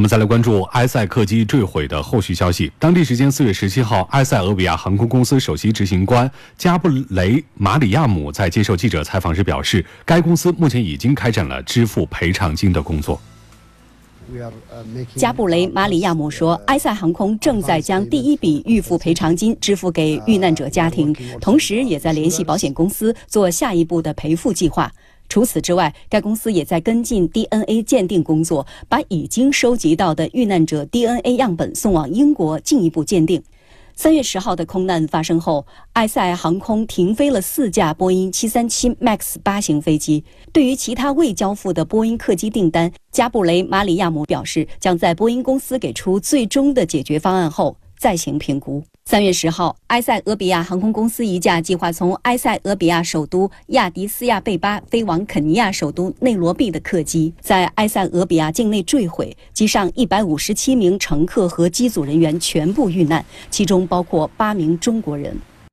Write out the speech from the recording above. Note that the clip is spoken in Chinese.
我们再来关注埃塞客机坠毁的后续消息。当地时间四月十七号，埃塞俄比亚航空公司首席执行官加布雷马里亚姆在接受记者采访时表示，该公司目前已经开展了支付赔偿金的工作。加布雷马里亚姆说，埃塞航空正在将第一笔预付赔偿金支付给遇难者家庭，同时也在联系保险公司做下一步的赔付计划。除此之外，该公司也在跟进 DNA 鉴定工作，把已经收集到的遇难者 DNA 样本送往英国进一步鉴定。三月十号的空难发生后，埃塞航空停飞了四架波音七三七 MAX 八型飞机。对于其他未交付的波音客机订单，加布雷马里亚姆表示，将在波音公司给出最终的解决方案后再行评估。三月十号，埃塞俄比亚航空公司一架计划从埃塞俄比亚首都亚的斯亚贝巴飞往肯尼亚首都内罗毕的客机，在埃塞俄比亚境内坠毁，机上一百五十七名乘客和机组人员全部遇难，其中包括八名中国人。